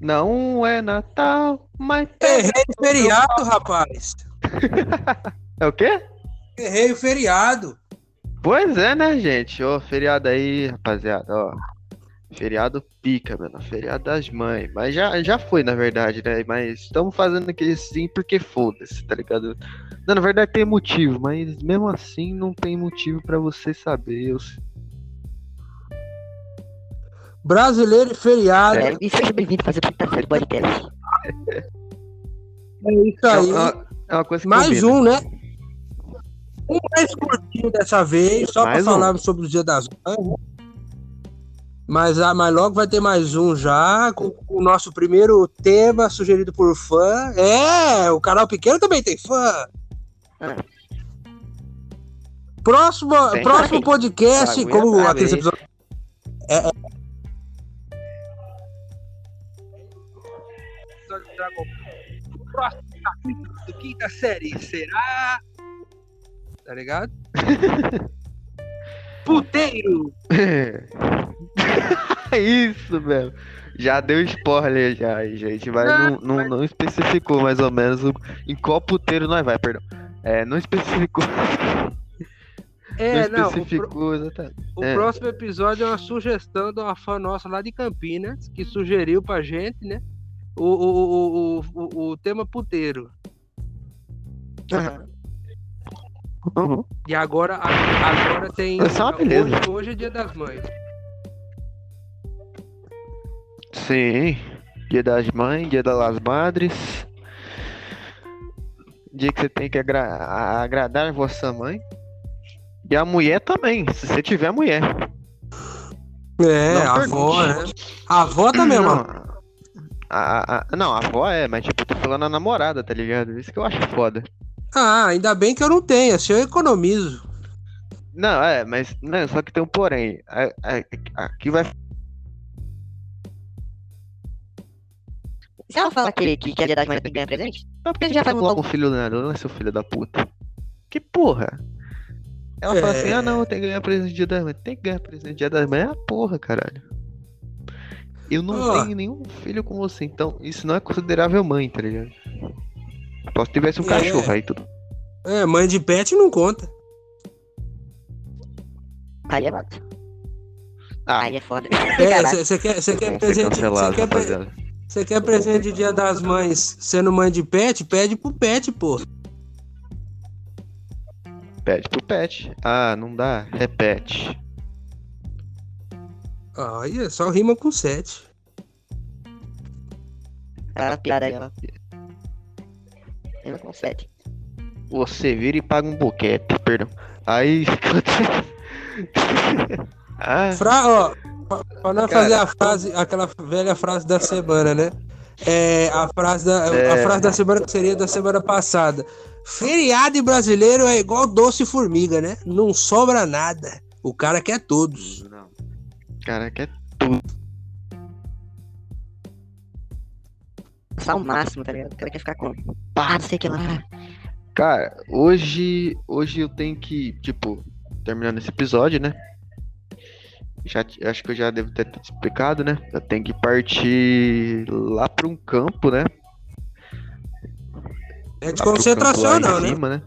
Não é Natal, mas. Errei o feriado, rapaz. É o quê? Errei o feriado. Pois é, né, gente? Ô, feriado aí, rapaziada, ó. Feriado pica, mano. Feriado das mães. Mas já, já foi, na verdade, né? Mas estamos fazendo aquele sim porque foda-se, tá ligado? Não, na verdade tem motivo, mas mesmo assim não tem motivo pra você saber. Eu... Brasileiro e feriado. É, e seja bem-vindo a fazer o terceiro podcast. É isso É aí. uma, é uma coisa Mais um, né? Um mais curtinho dessa vez, só para um. falar sobre o Dia das Mães. Mas, ah, mas logo vai ter mais um já, com, com o nosso primeiro tema sugerido por fã. É, o canal pequeno também tem fã. Ah. Próximo, próximo podcast, como é aqueles brabo, episódios. É, é. O próximo capítulo do quinta série será. Tá ligado? Puteiro! Isso, mesmo. Já deu spoiler já, gente. Mas Não, não, não, não especificou mais ou menos o- em qual puteiro nós vai, perdão. É, não especificou. É, não não. O, especificou exatamente. o É. próximo episódio é uma sugestão de uma fã nossa lá de Campinas, que sugeriu pra gente, né? O, o, o, o, o, tema puteiro. Uhum. E agora, agora tem. É uma beleza. Hoje, hoje é dia das mães. Sim. Dia das mães, dia das madres. Dia que você tem que agra- agradar a vossa mãe. E a mulher também, se você tiver mulher. É, Não a avó, né? A avó também, não, mano. A, a- a- não, a avó é, mas tipo, tô falando a namorada, tá ligado? Isso que eu acho foda. Ah, ainda bem que eu não tenho, assim eu economizo. Não, é, mas não, só que tem um porém. A- a- Aqui vai. Se ela falar que, que, que é dia das mães tem que ganhar presente, Não, porque já faz logo um filho da né, seu filho da puta. Que porra? Ela fala assim, É. ah não, tem que ganhar presente no dia das mães. Tem que ganhar presente no dia das mães. Ah, porra, caralho. Eu não Ó. tenho nenhum filho com você, então isso não é considerável mãe, tá ligado? Só se tivesse um É. cachorro aí tudo. É, mãe de pet não conta. aí é bota. Ah, Aí é foda. É, você quer, cê quer presente. Você quer, pre- quer presente de dia das mães sendo mãe de pet? Pede pro pet, pô. Pede pro pet. Ah, não dá? Repete. Olha, só rima com sete. Aquela piada aí, ó. Eu não consegue. Você vira e paga um boquete, perdão. Aí. ah, Fra, ó, pra, pra nós Cara, fazer a frase, aquela velha frase da semana, né? É, a frase da, a É. frase da semana que seria da semana passada. Feriado brasileiro é igual doce e formiga, né? Não sobra nada. O cara quer todos. Não. Cara, quer Só o máximo, tá ligado? O cara quer ficar com. Pá, não sei o que lá. Cara, hoje, hoje eu tenho que, tipo, terminando esse episódio, né? Já, acho que eu já devo ter te explicado, né? Eu tenho que partir lá para um campo, né? É de Lá concentração, não, né? cima, né?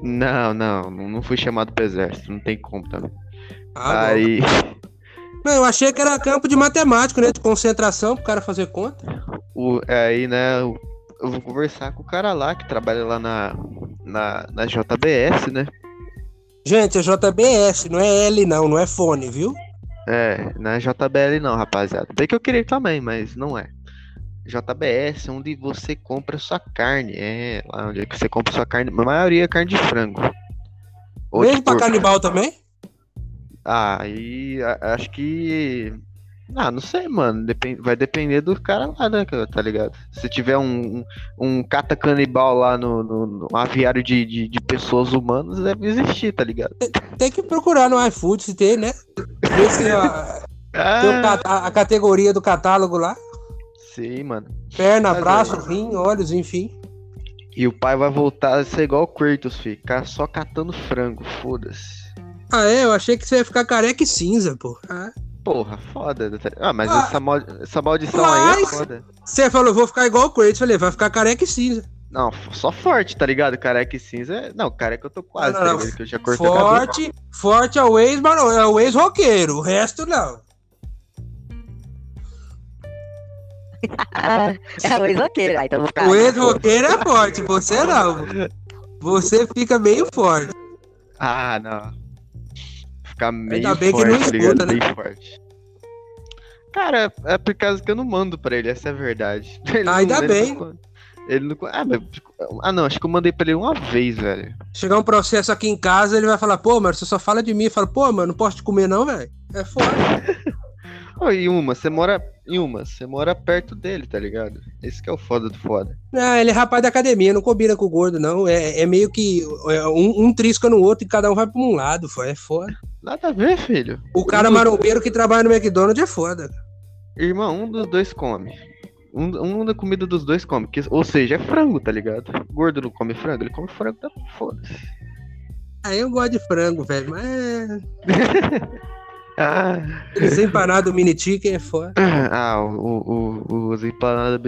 Não, não, não fui chamado pro exército, não tem como também. Ah. Aí, Não, eu achei que era campo de matemático, né? De concentração pro cara fazer conta. o, aí, né, eu, vou conversar com o cara lá que trabalha lá na, na, na JBS, né? Gente, é JBS, não é L, não, não é fone, viu? É, não é JBL não, rapaziada. Bem que eu queria também, mas não é. JBS, onde você compra sua carne. É, lá onde é você compra sua carne. A maioria é carne de frango. Ou de Mesmo pra porco. canibal também? Ah, aí a- acho que. Ah, não sei, mano. Depen- vai depender do cara lá, né, tá ligado? Se tiver um, um, um cata canibal lá no, no, no aviário de, de, de pessoas humanas, deve existir, tá ligado? Tem que procurar no iFood se tem, né? Ver se a, tem Ah, a- a categoria do catálogo lá. sim, mano. Perna, Mas é. braço, rim, olhos, enfim. E o pai vai voltar a ser igual o Kratos. Ficar só catando frango, foda-se. Ah, é? Eu achei que você ia ficar careca e cinza, pô. Ah, porra, foda. Ah, mas Ah, essa, mal- essa maldição aí é mas- foda. Você falou, vou ficar igual o Kratos. Falei, vai ficar careca e cinza. Não, só forte, tá ligado? Careca e cinza. é- Não, careca eu tô quase, Não, tá não, ligado? Que eu já cortei o cabelo. Forte, forte é o ex, mano, é o ex-roqueiro. O resto não. Ah, é o ex-roqueiro. Ah, então ficar. O ex-roqueiro é forte, você não. Você fica meio forte. Ah, não. Ficar meio Ainda bem que forte, não tá escuta, né? Bem forte. Cara, é por causa que eu não mando pra ele, essa é a verdade. Ele não- Ainda ele bem. não- ele não. Ah, mas- ah, não, acho que eu mandei pra ele uma vez, velho. Chegar um processo aqui em casa, ele vai falar, pô, mano, você só fala de mim. Fala, pô, mano, não posso te comer não, velho. É foda. Ô, e uma, você mora. Em uma, você mora perto dele, tá ligado? Esse que é o foda do foda. Não, ele é rapaz da academia, não combina com o gordo, não. É, é meio que é, um, um trisca no outro e cada um vai pra um lado, foi. É foda. Nada a ver, filho. O cara marombeiro que trabalha no McDonald's é foda. Irmão, um dos dois come. Um, um da comida dos dois come. Que, ou seja, é frango, tá ligado? Gordo não come frango, ele come frango, tá foda-se. Aí eu gosto de frango, velho, mas é... Ah, empanados mini chicken é foda. ah o, o, o, os empanadas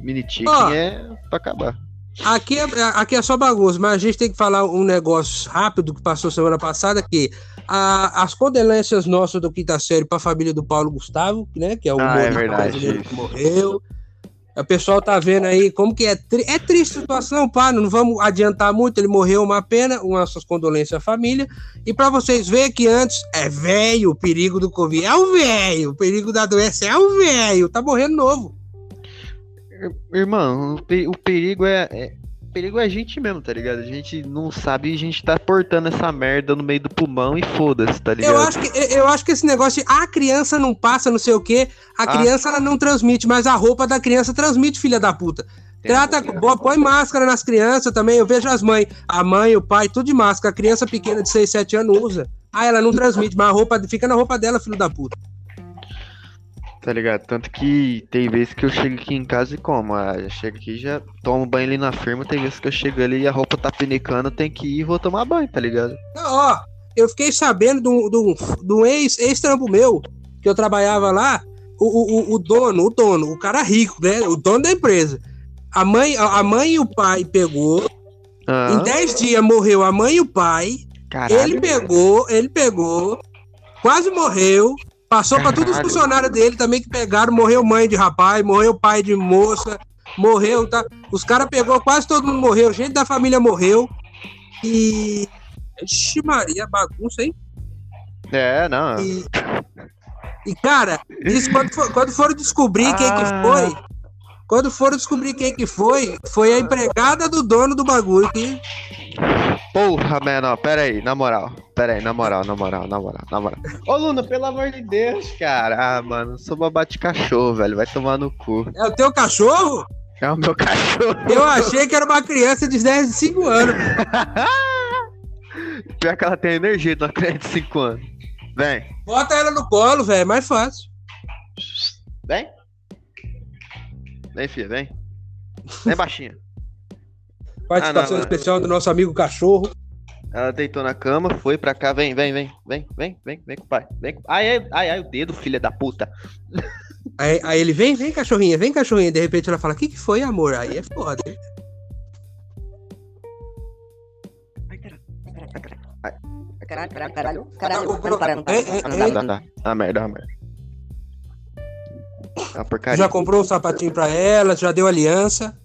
mini, chicken Ó. é pra acabar. Aqui é, aqui é só bagunça, mas a gente tem que falar um negócio rápido que passou semana passada, que a- as condolências nossas do quinta série para a família do Paulo Gustavo, né, que é o Ah, é verdade, brasileiro que morreu. O pessoal tá vendo aí como que é, tri- é triste a situação, pá, não vamos adiantar muito, ele morreu, uma pena, nossas condolências à família. E para vocês verem que antes é velho o perigo do Covid, é o velho, o perigo da doença é o velho, tá morrendo novo. Irmão, o, pe- o perigo é, é- perigo é a gente mesmo, tá ligado? A gente não sabe e a gente tá portando essa merda no meio do pulmão e foda-se, tá ligado? Eu acho, que, eu acho que esse negócio de a criança não passa, não sei o quê, a Ah. criança ela não transmite, mas a roupa da criança transmite, filha da puta. Tem Trata, um pouquinho. bo- põe máscara nas crianças também. Eu vejo as mães, a mãe, o pai, tudo de máscara. A criança pequena de 6, 7 anos usa. Ah, ela não transmite, mas a roupa fica na roupa dela, filho da puta. Tá ligado? Tanto que tem vezes que eu chego aqui em casa e como. Ah, já chego aqui já tomo banho ali na firma. Tem vezes que eu chego ali e a roupa tá pinicando, tem que ir e vou tomar banho, tá ligado? Não, ó, eu fiquei sabendo um, um, de um ex, ex-trampo meu, que eu trabalhava lá, o, o, o- dono, o dono, o cara rico, né? O dono da empresa. A mãe, a a mãe e o pai pegou, Ah, em 10 dias morreu a mãe e o pai, caralho. ele pegou, ele pegou, quase morreu, passou pra todos os funcionários dele também que pegaram, morreu mãe de rapaz, morreu pai de moça, morreu, tá? Os caras pegou, quase todo mundo morreu, gente da família morreu. E. Ixi, Maria, bagunça, hein? É, não. E, e, cara, isso quando, for- quando foram descobrir quem que Ah. foi, quando foram descobrir quem que foi, foi a empregada do dono do bagulho que. Porra, mano, pera aí, na moral. Pera aí, na moral, na moral, na moral, na moral. Ô, Luna, pelo amor de Deus, cara. Ah, mano, sou babá de cachorro, velho. Vai tomar no cu. É o teu cachorro? É o meu cachorro. Eu achei que era uma criança de 10, 5 anos. Pior que ela tem energia de uma criança de 5 anos. Vem, Bota ela no colo, velho, é mais fácil. vem. Vem, filha, vem. Vem, baixinha. Participação não, não. especial do nosso amigo cachorro. Ela deitou na cama, foi pra cá, vem, vem, vem, vem, vem, vem, vem com o pai. Vem com... Ai, ai, ai, ai, o dedo, filha da puta. Aí, aí ele vem, vem cachorrinha, vem cachorrinha. De repente ela fala: O que, que foi, amor? Aí é foda. hein? Caralho, caralho, caralho. Caralho, Tá, tá tá? Tá. Tá, parando. tá. Ah, merda, ah, merda. É uma porcaria. Já comprou um sapatinho pra ela, já deu aliança.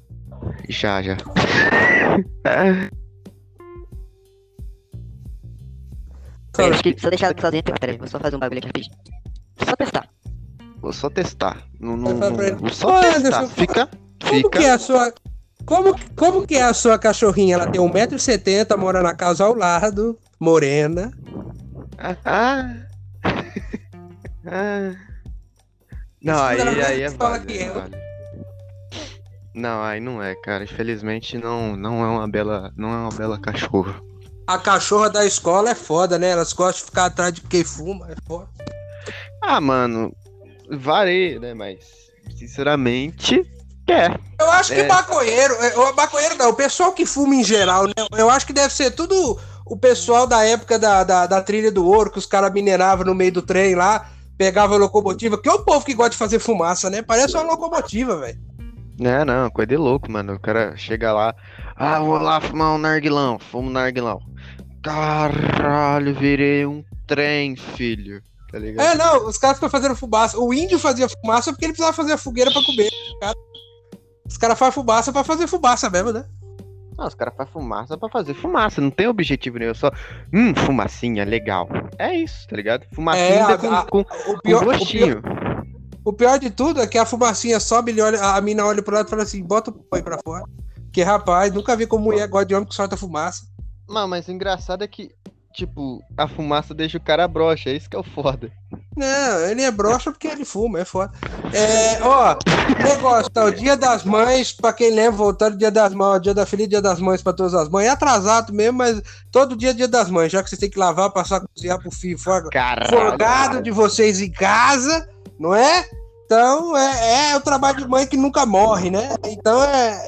Já, já. É. Acho que eu deixar ela aqui sozinha, tem- peraí, vou só fazer um bagulho aqui rapidinho. Só testar. Vou só testar. Não, não, não- só Ô, testar. Anderson, Fica, Como fica. que é a sua. Como, como que é a sua cachorrinha? Ela tem 1,70m, mora na casa ao lado, morena. Ah, ah. Ah. Não, aí, ela aí é que é eu- válido. Não, aí não é, cara. Infelizmente não, não é uma bela, não é uma bela cachorra. A cachorra da escola é foda, né? Elas gostam de ficar atrás de quem fuma, é foda. Ah, mano, varia, né? Mas, sinceramente, é. Eu acho que É. maconheiro, é, o maconheiro não, o pessoal que fuma em geral, né? Eu acho que deve ser tudo o pessoal da época da, da, da trilha do ouro, que os caras mineravam no meio do trem lá. pegava a locomotiva, que é o povo que gosta de fazer fumaça, né? Parece uma locomotiva, velho. Não, não, coisa de louco, mano. O cara chega lá, ah, vou lá fumar um narguilão, fumo narguilão. Caralho, virei um trem, filho. Tá ligado? É, não, os caras ficam fazendo fumaça. O índio fazia fumaça porque ele precisava fazer a fogueira pra comer. Cara. Os caras fazem fumaça pra fazer fumaça mesmo, né? Não, os caras fazem fumaça pra fazer fumaça, não tem objetivo nenhum, só, hum, fumacinha, legal. É isso, tá ligado? Fumacinha É, a- com, a- com, O com pior, o, gostinho. pior, o pior de tudo é que a fumacinha sobe, ele olha, a mina olha pro lado e fala assim: bota o aí pra fora. Porque, rapaz, nunca vi como mulher gosta de homem que solta fumaça. Não, mas o engraçado é que, tipo, a fumaça deixa o cara broxa, é isso que é o foda. Não, ele é broxa porque ele fuma, é foda. É, ó, negócio, tá? O dia das mães, pra quem lembra, voltando, dia das mães, dia da filha, dia das mães pra todas as mães. É atrasado mesmo, mas todo dia é dia das mães, já que vocês têm que lavar, passar, cozinhar pro filho. Caralho. folgado de vocês em casa, não é? Então é, é o trabalho de mãe que nunca morre, né? Então é.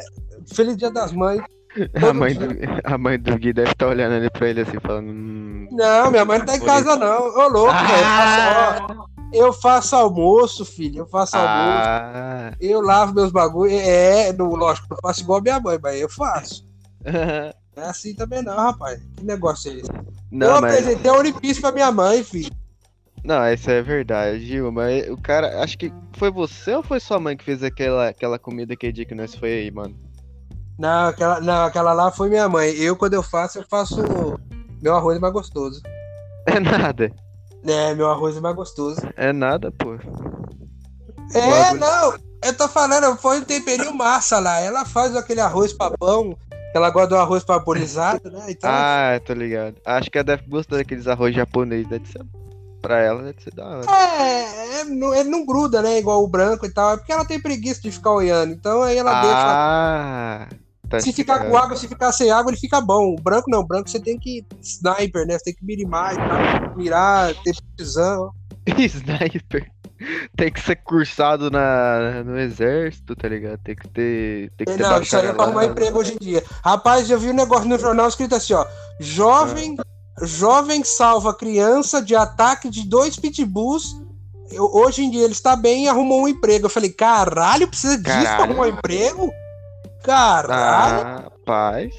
Feliz Dia das Mães. A mãe, do, a mãe do Gui deve estar olhando ali pra ele assim, falando. Hum, Não, minha mãe não tá em casa, não. Ô, louco, velho. Eu faço- ó, Eu faço almoço, filho. Eu faço almoço. ah. Eu lavo meus bagulhos. É, no, lógico, eu faço igual minha mãe, mas eu faço. Não é assim também, não, rapaz. Que negócio é esse? eu Não, mas. apresentei a Unipice pra minha mãe, filho. Não, isso é verdade, Gil, mas o cara, acho que foi você ou foi sua mãe que fez aquela, aquela comida aquele dia que nós foi aí, mano? Não aquela, não, aquela lá foi minha mãe. Eu, quando eu faço, eu faço. Meu arroz mais gostoso. É nada. É, meu arroz é mais gostoso. É nada, pô. É, não, eu tô falando, foi um temperinho massa lá. Ela faz aquele arroz papão, que ela gosta do arroz paporizado, né? Então, Ah, tô ligado. Acho que ela deve gostar daqueles arroz japonês, deve ser. Pra ela deve ser da hora. é, é, não- ele não gruda, né? Igual o branco e tal. É porque ela tem preguiça de ficar olhando. Então aí ela deixa. Ah, tá Se ficar com água, se ficar sem água, ele fica bom. O branco não, o branco você tem que sniper, né? Você tem que mirimar e tal. Mirar, ter precisão. Sniper. Tem que ser cursado na, no exército, tá ligado? Tem que ter. Tem que ter Não, isso aí é pra arrumar emprego hoje em dia. Rapaz, eu vi um negócio no jornal escrito assim, ó. Jovem, jovem salva criança de ataque de dois pitbulls. Eu- hoje em dia ele está bem e arrumou um emprego. Eu falei, caralho, precisa disso pra Caralho. arrumar um emprego? Caralho, rapaz.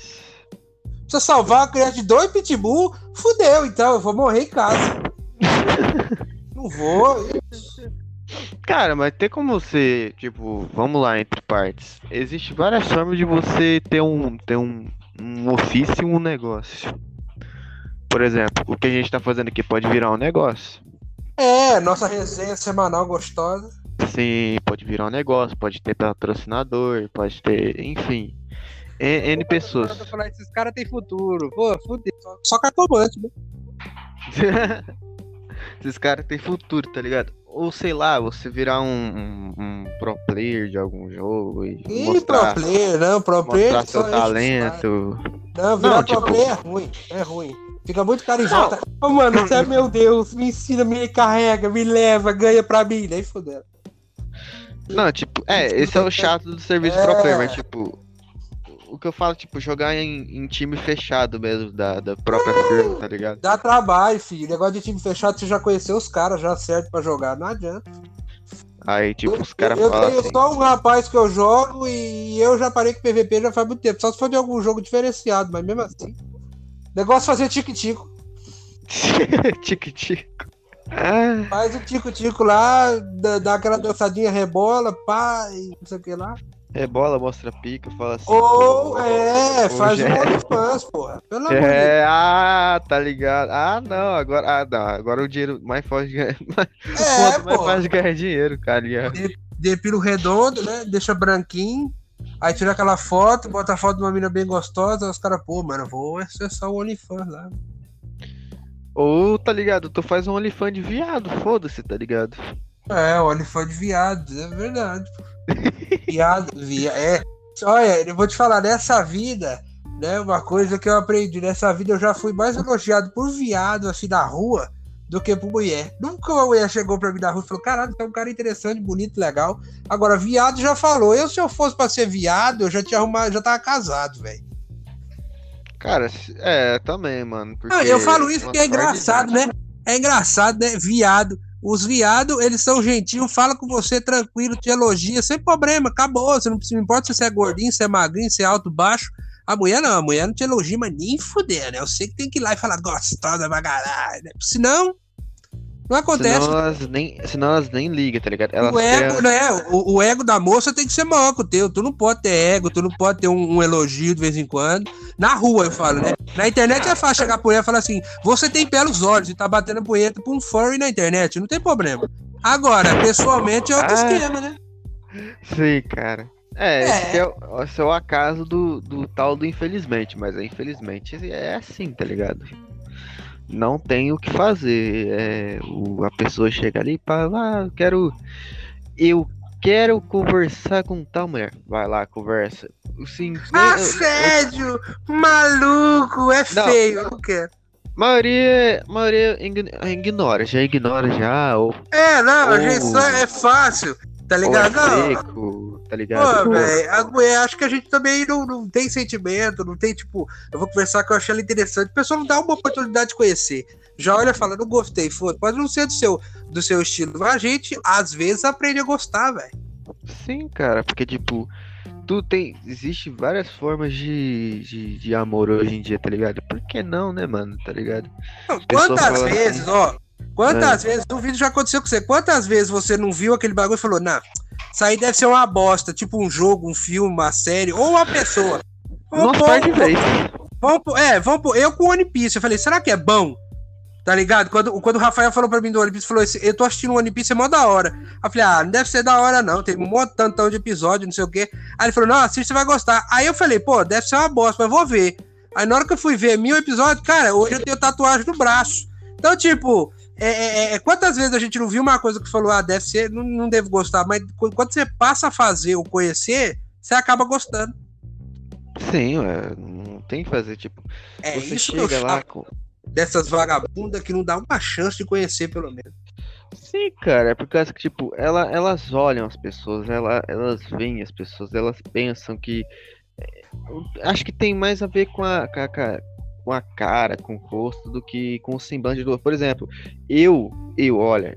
precisa salvar uma criança de dois pitbull? Fudeu, então, eu vou morrer em casa. Não vou. Cara, mas tem como você, tipo, vamos lá entre partes. Existe várias formas de você ter um, ter um, um ofício e um negócio. Por exemplo, o que a gente tá fazendo aqui pode virar um negócio. É, nossa resenha semanal gostosa. Sim, pode virar um negócio, pode ter patrocinador, pode ter, enfim. N, N pessoas. Eu tô falando, Esses caras têm futuro. Pô, fudeu. Só- Só cartomante, né? Esses caras têm futuro, tá ligado? Ou sei lá, você virar um, um, um pro player de algum jogo e Ih, mostrar, pro player, não, pro player. mostrar seu talento. Não, virar Não, pro tipo- player é ruim, é ruim. Fica muito volta. Ô, mano, você é meu Deus, me ensina, me carrega, me leva, ganha pra mim. Daí fodeu. Não, tipo, é, esse é o chato do serviço É. pro player, mas tipo, o que eu falo, tipo, jogar em, em time fechado mesmo, da, da própria firma, tá ligado? Dá trabalho, filho. Negócio de time fechado, você já conheceu os caras já certo pra jogar. Não adianta. Aí, tipo, os caras eu falam tenho assim, só um rapaz que eu jogo e eu já parei com PVP já faz muito tempo. Só se for de algum jogo diferenciado, mas mesmo assim. Negócio é fazer tique-tico. tique-tico. Ah, Faz o tico-tico lá, dá, aquela dançadinha, rebola, pá, e não sei o que lá. rebola, mostra pica, fala assim. Ou, é, faz hoje um é- OnlyFans, porra. Pelo amor de Deus. É, ah, tá ligado. Ah, não, agora, ah, não, agora o dinheiro mais fácil de ganhar, É, mais fácil de ganhar dinheiro, cara. e é- Depilo redondo, né? Deixa branquinho. Aí tira aquela foto, bota a foto de uma mina bem gostosa. Os caras, pô, mano, vou acessar o OnlyFans lá. Ou, tá ligado, tu faz um OnlyFans de viado, foda-se, tá ligado? É, o OnlyFans de viado, é verdade. Viado, via, é. Olha, eu vou te falar, nessa vida, né? Uma coisa que eu aprendi, nessa vida eu já fui mais elogiado por viado, assim, na rua, do que por mulher. Nunca uma mulher chegou pra mim na rua e falou, caralho, você é um cara interessante, bonito, legal. Agora, viado já falou. Eu, se eu fosse pra ser viado, eu já tinha arrumado, já tava casado, velho. Cara, é, também, mano. Porque Não, eu falo isso porque é uma sorte engraçado, né? É engraçado, né? Viado. Os viados, eles são gentil, fala com você tranquilo, te elogia, sem problema, acabou. Você não, não importa se você é gordinho, se é magrinho, se é alto, baixo. A mulher não, a mulher não te elogia, mas nem fuder, né? Eu sei que tem que ir lá e falar gostosa pra caralho. Né? Senão, não acontece. Senão elas nem, senão elas nem ligam, tá ligado? Elas o ego, né? O, o, ego da moça tem que ser maior que o teu. Tu não pode ter ego, tu não pode ter um, um, elogio de vez em quando. Na rua, eu falo, né? Na internet é fácil chegar por aí e falar assim: você tem pelos olhos e tá batendo punheta pra um furry na internet. Não tem problema. Agora, pessoalmente é outro ah, esquema, né? Sim, cara. É, é. Esse, é o, esse é o acaso do, do tal do infelizmente, mas é infelizmente é assim, tá ligado? não tem o que fazer. É, o, a pessoa chega ali e fala, ah, eu quero. Eu quero conversar com tal mulher. Vai lá, conversa. Sim, Assédio! Maluco! É não, feio, eu não quero. Maioria, maioria ignora, já ignora já. Ou, é, não, ou, a gente só é fácil, tá ligado? É seco, tá ligado? Pô, velho, acho que a gente também não, não tem sentimento, não tem, tipo, eu vou conversar que eu achei ela interessante. A pessoa não dá uma oportunidade de conhecer. Já olha e fala, não gostei, foda. Pode não ser do seu, do seu estilo. Mas a gente, às vezes, aprende a gostar, velho. Sim, cara, porque, tipo, tu tem. Existe várias formas de, de, de, amor hoje em dia, tá ligado? Por que não, né, mano? Tá ligado? Não, quantas vezes, assim, ó. Quantas é. vezes, o vídeo já aconteceu com você, quantas vezes você não viu aquele bagulho e falou, não, isso aí deve ser uma bosta, tipo um jogo, um filme, uma série, ou uma pessoa. Vamos Nossa, vez. Vamos, é, vamos eu com One Piece, eu falei, será que é bom? Tá ligado? Quando, quando o Rafael falou pra mim do One Piece, falou assim, eu tô assistindo One Piece, é mó da hora. Eu falei, ah, não deve ser da hora não, tem um montão de episódio, não sei o quê. Aí ele falou, não, assiste, você vai gostar. Aí eu falei, pô, deve ser uma bosta, mas vou ver. Aí na hora que eu fui ver mil episódios, cara, hoje eu tenho tatuagem no braço. Então, tipo, é, é, é, quantas vezes a gente não viu uma coisa que falou, ah, deve ser, não, não devo gostar, mas quando você passa a fazer ou conhecer, você acaba gostando. Sim, ué, não tem que fazer, tipo, é você isso chega lá com... dessas vagabundas que não dá uma chance de conhecer, pelo menos. Sim, cara, é por causa que, tipo, ela, elas olham as pessoas, ela, elas veem as pessoas, elas pensam que. É, acho que tem mais a ver com a, com a, com a cara, com o rosto, do que com o semblante do outro. Por exemplo, eu, eu, olha,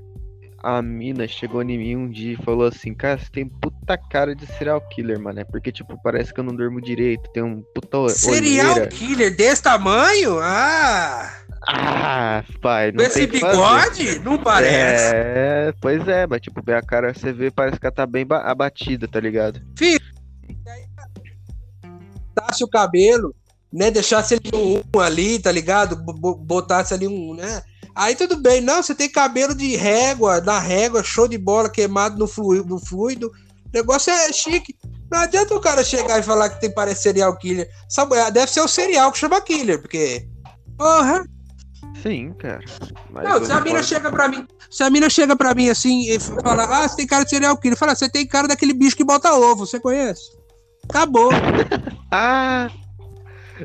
a mina chegou em mim um dia e falou assim, cara, você tem puta cara de serial killer, mano. É porque, tipo, parece que eu não durmo direito, tem um puta Serial olheira. killer desse tamanho? Ah! Ah, pai, não Esse bigode? Não parece. É, pois é, mas tipo, a cara você vê, parece que ela tá bem abatida, tá ligado? Filho, tasse o cabelo, né? Deixasse ele um ali, tá ligado? Botasse ali um, né? Aí tudo bem, não, você tem cabelo de régua, na régua, show de bola, queimado no fluido, no fluido. O negócio é chique. Não adianta o cara chegar e falar que tem parece serial killer. Sabe, deve ser o serial que chama killer, porque. Porra! Sim, cara. Mas não, se a mina chega pra mim. Se a mina chega pra mim assim e fala, ah, você tem cara de serial killer, fala, você tem cara daquele bicho que bota ovo, você conhece? Acabou. ah!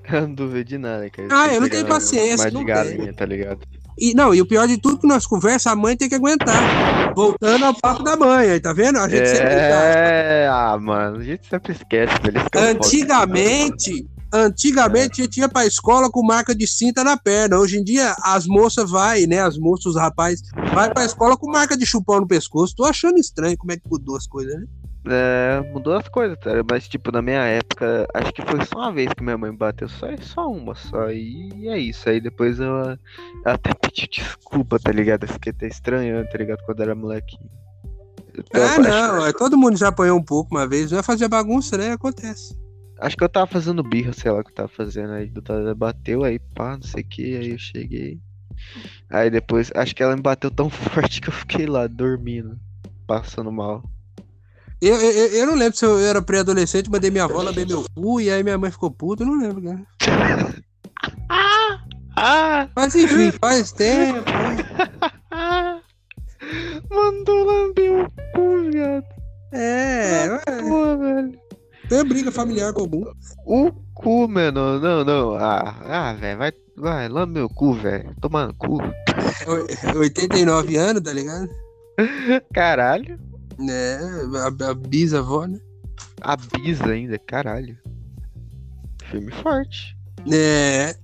Eu não duvido de nada, cara. Ah, eu não tenho paciência. Não galinha, tá ligado? E, não, e o pior de tudo que nós conversa, a mãe tem que aguentar. Voltando ao papo da mãe, aí, tá vendo? A gente é... sempre É, ah, mano, a gente sempre esquece. Antigamente, antigamente é. a gente ia pra escola com marca de cinta na perna. Hoje em dia, as moças vai, né? As moças, os rapazes, vai pra escola com marca de chupão no pescoço. Tô achando estranho como é que mudou as coisas, né? É, mudou as coisas, tá? mas tipo, na minha época, acho que foi só uma vez que minha mãe bateu, só, só uma só, e é isso. Aí depois eu, eu até pedi desculpa, tá ligado? Eu fiquei até estranhando, tá ligado? Quando era molequinho. Ah, não, é, todo mundo já apanhou um pouco uma vez, vai fazer bagunça, né? Acontece. Acho que eu tava fazendo birra, sei lá o que eu tava fazendo, aí bateu, aí pá, não sei o que, aí eu cheguei. Aí depois, acho que ela me bateu tão forte que eu fiquei lá dormindo, passando mal. Eu, eu, eu não lembro se eu era pré-adolescente, mandei minha avó lamber meu cu e aí minha mãe ficou puta, eu não lembro, cara. Mas enfim, faz tempo. Mandou lamber o cu, viado. É, Pô, velho. Tem briga familiar comum. O cu, mano. Não, não. Ah, ah velho, vai, vai, lambe meu cu, velho. Toma no cu. 89 anos, tá ligado? Caralho. É, a, a bisavó, né? A bisa ainda, caralho. Filme forte. É.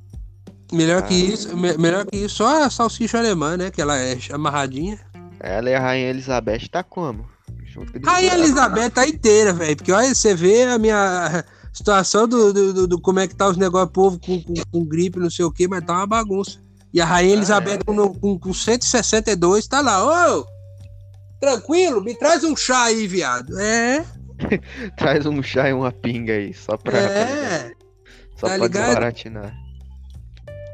Melhor ah. que isso, me, melhor que isso, só a salsicha alemã, né? Que ela é amarradinha. Ela e a Rainha Elizabeth tá como? Rainha. Elizabeth tá inteira, velho. Porque olha, você vê a minha situação do, do, do- do como é que tá os negócios, povo com, com, com gripe, não sei o que, mas tá uma bagunça. E a Rainha Ah, Elizabeth é? com, com, com 162 tá lá, ô! Tranquilo, me traz um chá aí, viado. É, Traz um chá e uma pinga aí, só pra, é. só tá pra ligado? desbaratinar.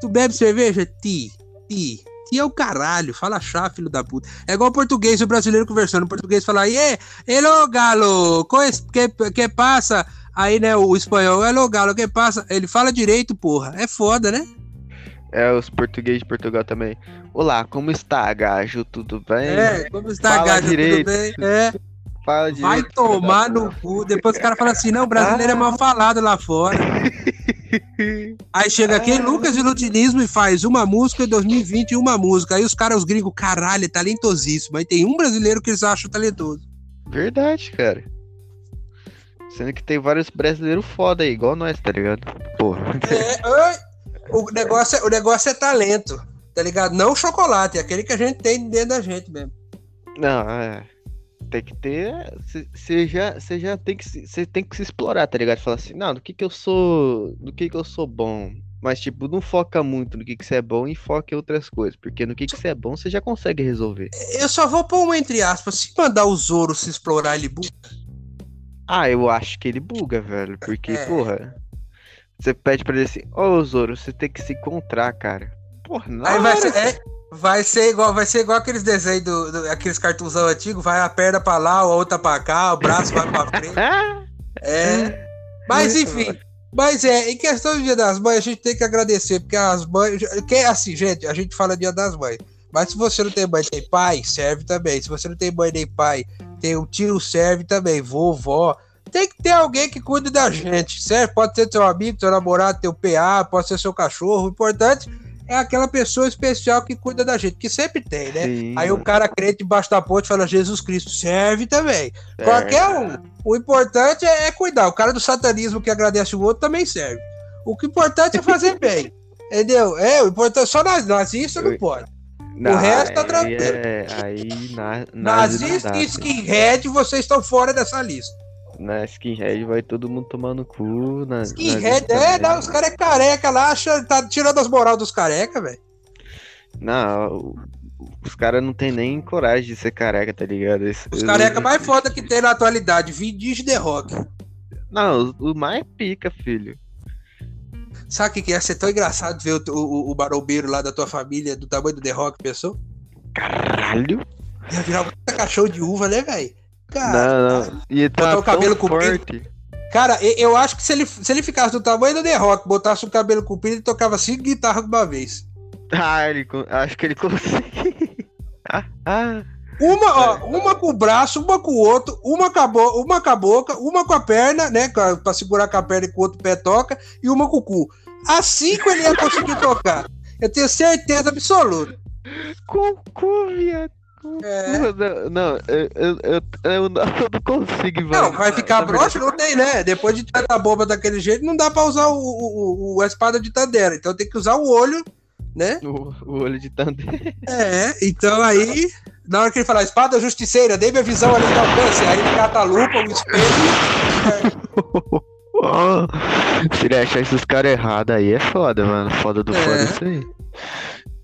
Tu bebe cerveja? Ti, ti. Ti é o caralho, fala chá, filho da puta. É igual o português e o brasileiro conversando. O português fala, e hello, galo, que, que passa? Aí, né, o espanhol, hello, galo, que passa? Ele fala direito, porra. É foda, né? É, os portugueses de Portugal também. Olá, como está, gajo? Tudo bem? É, como está, Fala gajo? direito. Tudo bem? É, Fala direito. vai tomar no cu. Depois os caras falam assim, não, brasileiro é mal falado lá fora. Aí chega aqui, Ah. Lucas Inutilismo e faz uma música em 2020 e uma música. Aí os caras, os gringos, caralho, é talentosíssimo. Aí tem um brasileiro que eles acham talentoso. Verdade, cara. Sendo que tem vários brasileiros foda aí, igual nós, tá ligado? Porra. É, oi, o, negócio é, o negócio é talento, tá ligado? Não chocolate, é aquele que a gente tem dentro da gente mesmo. Não, é. Tem que ter. Você já, cê já tem que se, cê tem que se explorar, tá ligado? Falar assim, não, do que que eu sou. Do que que eu sou bom. Mas, tipo, não foca muito no que que você é bom e foca em outras coisas. Porque no que que você é bom, você já consegue resolver. Eu só vou pôr um entre aspas. Se mandar o Zoro se explorar, ele buga. Ah, eu acho que ele buga, velho. Porque, É. porra. Você pede pra ele assim, ô Zoro, você tem que se encontrar, cara. Porra, na Aí vai ser, é, vai ser igual, vai ser igual aqueles desenhos do, do- aqueles cartunzão antigos, vai a perna pra lá, a outra pra cá, o braço vai pra frente. É. Mas enfim. Mas é, em questão do Dia das Mães, a gente tem que agradecer, porque as mães. Que, assim, gente, a gente fala Dia das Mães. Mas se você não tem mãe nem pai, serve também. Se você não tem mãe nem pai, tem o tio, serve também. Vovó. Tem que ter alguém que cuide da gente, certo? Pode ser seu amigo, seu namorado, teu PA, pode ser seu cachorro. O importante é aquela pessoa especial que cuida da gente, que sempre tem, né? sim, Aí o cara crente embaixo da ponte fala Jesus Cristo, serve também. é. Qualquer um. O importante é, é cuidar. O cara do satanismo que agradece o outro também serve. O que é importante é fazer bem. Entendeu? É, o importante só naz- nazista não pode. Não, resto tá tranquilo. É, aí na, Nazista e skinhead, vocês estão fora dessa lista. Na skinhead vai todo mundo tomar no cu. Na, Skinhead, nazista é, não, os caras é careca lá, acha, tá tirando as moral dos careca, velho. Não, os caras não tem nem coragem de ser careca, tá ligado? Esse- Os eu- careca mais foda que tem na atualidade, Vin Diesel The Rock. Não, o o mais pica, filho. Sabe o que, que é? Ser tão engraçado ver o, o, o barombeiro lá da tua família, do tamanho do The Rock, pensou? Caralho. Ia virar um cachorro de uva, né, velho? Cara, não, não. E tá Botar o cabelo comprido. forte. Cara, eu acho que se ele, se ele ficasse do tamanho do The Rock, botasse o cabelo comprido, ele tocava cinco guitarras de uma vez. Ah, ele, acho que ele consegue. ah, ah. Uma, ó, uma com o braço, uma com o outro, uma com a, bo- uma com a boca, uma com a perna, né? com Pra segurar com a perna e com o outro pé toca, e uma com o cu. Assim que ele ia conseguir tocar. Eu tenho certeza absoluta. Cucu, viado. É. Não, não, eu, eu, eu, eu não não consigo, Não, velho. vai ficar verdade, broxa? Não tem, né? Depois de tanta bomba daquele jeito, não dá pra usar o, o, o- a espada de Tandera. Então tem que usar o olho, né? O, o olho de tanto. É, então aí, na hora que ele falar espada justiceira, dê minha visão ali do alcance, aí ele cata a lupa, o espelho. Se ele achar esses caras errados aí é foda, mano. Foda do É. foda isso aí.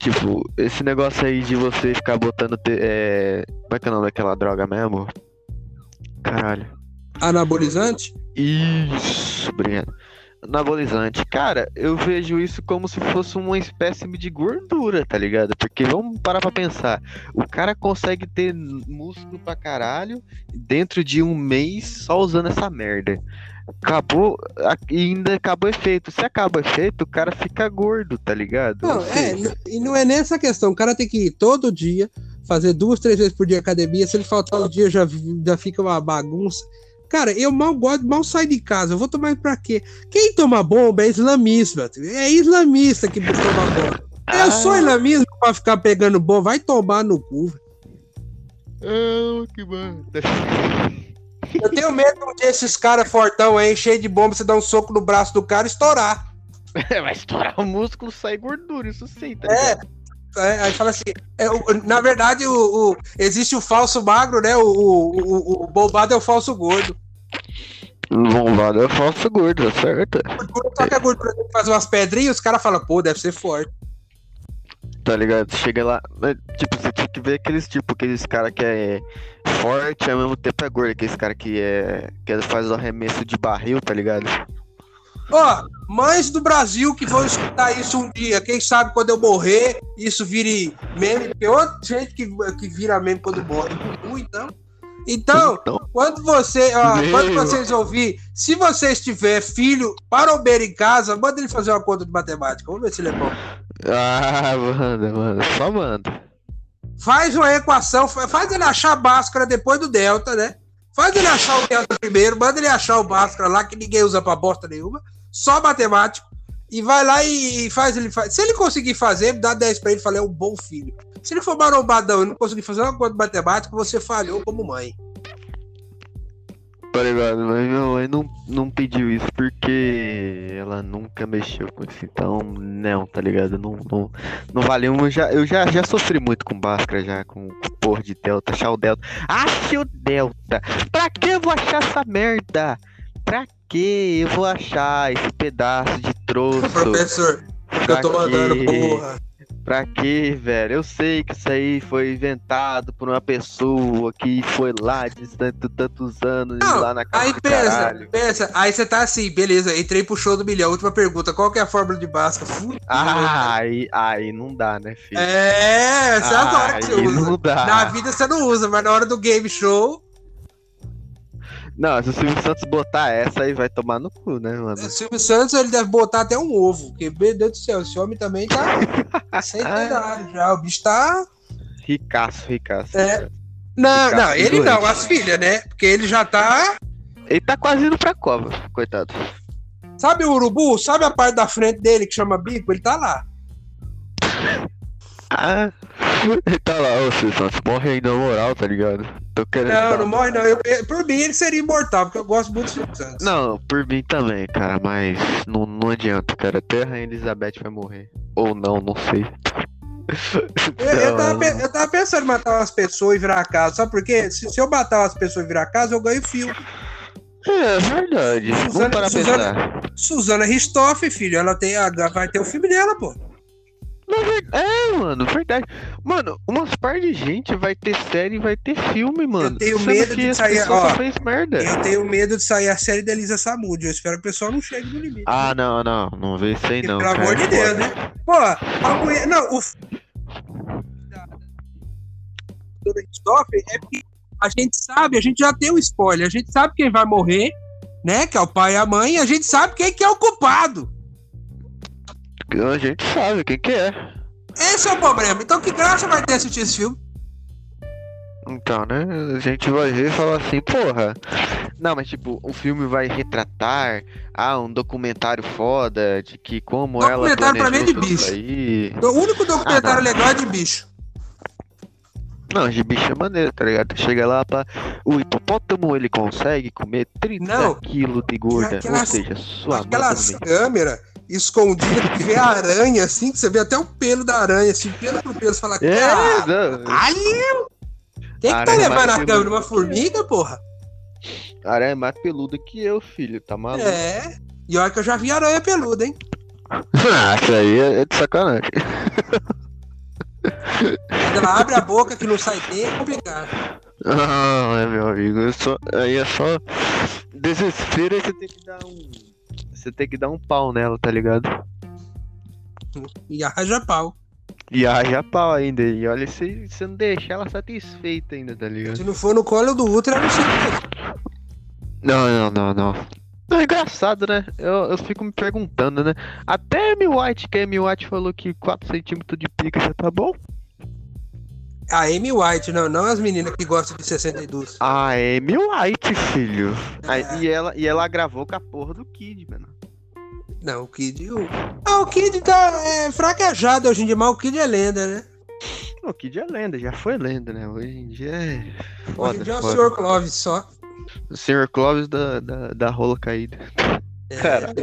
Tipo, esse negócio aí de você ficar botando. te- É... Como é que é o nome daquela droga mesmo? Caralho. Anabolizante? Isso, obrigado. Anabolizante. Cara, eu vejo isso como se fosse uma espécie de gordura, tá ligado? Porque vamos parar pra pensar. O cara consegue ter músculo pra caralho dentro de um mês só usando essa merda. Acabou, e ainda acabou o efeito. Se acaba o efeito, o cara fica gordo, tá ligado? Não, é, e não é nessa questão. O cara tem que ir todo dia, fazer duas, três vezes por dia academia. Se ele faltar um dia, já, já fica uma bagunça. Cara, eu mal gosto, mal saio de casa. Eu vou tomar pra quê? Quem toma bomba é islamista. É islamista que toma bomba. Eu Ah. sou islamista pra ficar pegando bomba. Vai tomar no cu. velho. Ah, que merda. Eu tenho medo desses caras fortão aí, cheio de bomba, você dá um soco no braço do cara e estourar. Vai estourar o músculo, sai gordura, isso sim, tá É. ligado? É, aí fala assim, é, o- na verdade, o, o- existe o falso magro, né? O, o, o, o bombado é o falso gordo. Bombado é falso gordo, tá certo? Só que a gordura tem que fazer umas pedrinhas, os caras falam, pô, deve ser forte. Tá ligado? Chega lá, mas, tipo, você tinha que ver aqueles, tipo, aqueles cara que é forte ao mesmo tempo é gordo, aqueles cara que é. que faz o arremesso de barril, tá ligado? Ó, mães do Brasil que vão escutar isso um dia, quem sabe quando eu morrer, isso vire meme, porque outra gente que, que vira meme quando morre. Então, então Então, quando você, ó, quando vocês ouvir, se vocês tiver filho para o beira em casa, manda ele fazer uma conta de matemática. Vamos ver se ele é bom. ah, manda, manda, só manda. Faz uma equação, fa- faz ele achar a Bhaskara depois do delta, né? Faz ele achar o delta primeiro, manda ele achar o Bhaskara lá, que ninguém usa pra bosta nenhuma, só matemático, e vai lá e faz ele. Faz. Se ele conseguir fazer, dá 10 pra ele e fala, é um bom filho. Se ele for marombadão e não conseguir fazer uma conta matemática, você falhou como mãe. Tá ligado? Mas minha mãe não, não pediu isso porque ela nunca mexeu com isso. Então, não, tá ligado? Não, não, não valeu. Eu já, eu já, já sofri muito com Bhaskara, já, com, porra de Delta, achar o Delta. Ache o Delta! Pra que eu vou achar essa merda? Pra que eu vou achar esse pedaço de troço? Professor, eu tô mandando, porra. Pra quê, velho? Eu sei que isso aí foi inventado por uma pessoa que foi lá de tanto, tantos anos Não, lá na casa Aí pensa, caralho. pensa, aí você tá assim, beleza, entrei pro show do milhão. Última pergunta, qual que é a fórmula de? Fudeu, Ah, aí, aí não dá, né, filho? É, essa é agora que você usa. dá. Na vida você não usa, mas na hora do game show, Não, se o Silvio Santos botar essa aí vai tomar no cu, né, mano? o Silvio Santos ele deve botar até um ovo. Porque, meu Deus do céu, esse homem também tá centenário já. O bicho tá. Ricaço, ricaço. É. Não, Ficar não, ele não, doente. as filhas, né? Porque ele já tá. Ele tá quase indo pra cova, coitado. Sabe o urubu? Sabe a parte da frente dele que chama bico? Ele tá lá. Ah, tá lá, ô Silvio Santos, morre aí na moral, tá ligado? Tô querendo. Não, dar- não morre, não. Eu- por mim, ele seria imortal, porque eu gosto muito do Silvio Santos. Não, por mim também, cara, mas não, não adianta, cara. Até a Rainha Elizabeth vai morrer. Ou não, não sei. Eu, eu tava, eu tava pensando em matar umas pessoas e virar a casa. Sabe por quê? Se, se eu matar umas pessoas e virar a casa, eu ganho fio. É verdade. Vamos Suzana- parar pra Suzana- pensar. Suzana Ristoff, filho, ela tem a, vai ter o filme dela, pô. É, mano, verdade. Mano, umas par de gente vai ter série e vai ter filme, mano. tenho Sendo medo de sair- ó, fez merda. Eu tenho medo de sair a série da Elisa Samud. Eu espero que o pessoal não chegue no limite. Ah, não, não. Não vê isso aí, não. pelo cara. amor de Deus, né? Pô, a mulher. Não, o. É porque a gente sabe, a gente já tem o spoiler, a gente sabe quem vai morrer, né? Que é o pai e a mãe, e a gente sabe quem que é o culpado. A gente sabe quem que é. Esse é o problema. Então, que graça vai ter assistir esse filme? Então, né? A gente vai ver e falar assim, porra. Não, mas tipo, o filme vai retratar ah, um documentário foda de que como ela Documentário pra mim é de bicho. aí. O único documentário Ah, legal é de bicho. Não, de bicho é maneiro, tá ligado? Chega lá pra. O hipopótamo ele consegue comer 30 Não. quilos de gorda. Aquelas- Ou seja, sua Aquelas câmeras escondidas que vê a aranha assim, que você vê até o pelo da aranha, assim, pelo por pelo, você fala, É, cara, não. ali! Quem que tá Aranha levando a câmera? Uma formiga, porra? Aranha é mais peluda que eu, filho. Tá maluco? É. E olha que eu já vi aranha peluda, hein? Ah, isso aí é de sacanagem. Quando ela abre a boca que não sai dele, é complicado. Ah, é meu amigo. eu só- aí é só desespero aí você tem que dar um. Você tem que dar um pau nela, tá ligado? E arranja pau. E haja pau ainda. E olha, se você não deixar ela satisfeita ainda, tá ligado? Se não for no colo do útero, eu não sei. Não, não, não, não. Não, é engraçado, né? Eu, eu fico me perguntando, né? Até a Amy White, que a Amy White falou que 4 centímetros de pica já tá bom. A Amy White, não, não as meninas que gostam de 62. A Amy White, filho. É. e, ela, e ela gravou com a porra do Kid, mano. Não, o Kid. O... Ah, o Kid tá é, fraquejado hoje em dia, mas o Kid é lenda, né? O Kid é lenda, já foi lenda, né? Hoje em dia é. Hoje em Foda, dia é o foda. Sr. Clóvis só. O Sr. Clóvis da, da, da rola caída. É, Cara.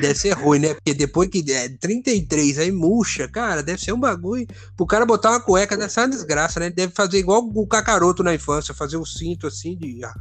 Deve ser ruim, né? Porque depois que é 33 aí murcha, cara, deve ser um bagulho. Pro cara botar uma cueca deve ser uma desgraça, né? Deve fazer igual o cacaroto na infância, fazer o cinto assim de ah,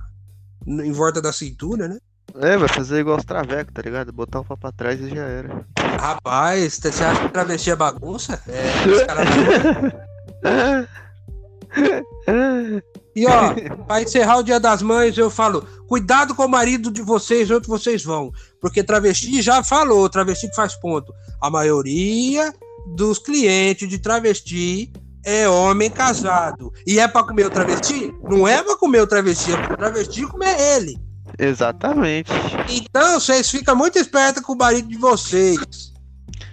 em volta da cintura, né? É, vai fazer igual os travecos, tá ligado? Botar o pau pra trás e já era. Rapaz, você acha que travesti é bagunça? É, os caras E ó, pra encerrar o Dia das Mães, eu falo: cuidado com o marido de vocês, onde vocês vão. Porque travesti já falou, travesti que faz ponto. A maioria dos clientes de travesti é homem casado. E é pra comer o travesti? Não é pra comer o travesti, é pra o travesti comer ele. Exatamente. Então, vocês ficam muito espertos com o marido de vocês.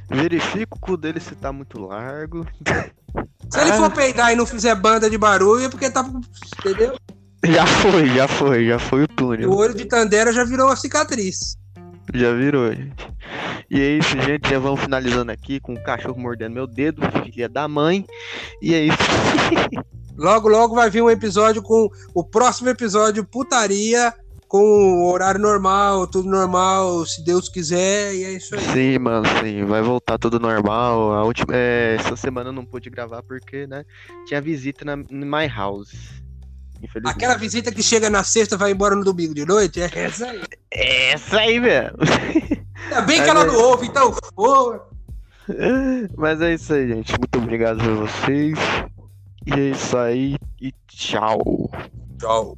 Verifica o cu dele se tá muito largo. Se ele for peidar e não fizer banda de barulho, é porque tá. Entendeu? Já foi, já foi, já foi o túnel. O olho de Tandera já virou uma cicatriz. Já virou, gente. E é isso, gente. Já vamos finalizando aqui com o cachorro mordendo meu dedo, filha da mãe. E é isso. Logo, logo vai vir um episódio com o próximo episódio putaria com o horário normal, tudo normal, se Deus quiser, e é isso aí. Sim, mano, sim. Vai voltar tudo normal. A última, é, essa semana eu não pude gravar porque, né? Tinha visita na no My House. Infelizmente. Aquela visita que chega na sexta vai embora no domingo de noite, é essa aí. Essa aí, velho. Ainda bem que ela não ouve, então, pô. Mas é isso aí, gente. Muito obrigado a vocês. E é isso aí. E tchau. Tchau.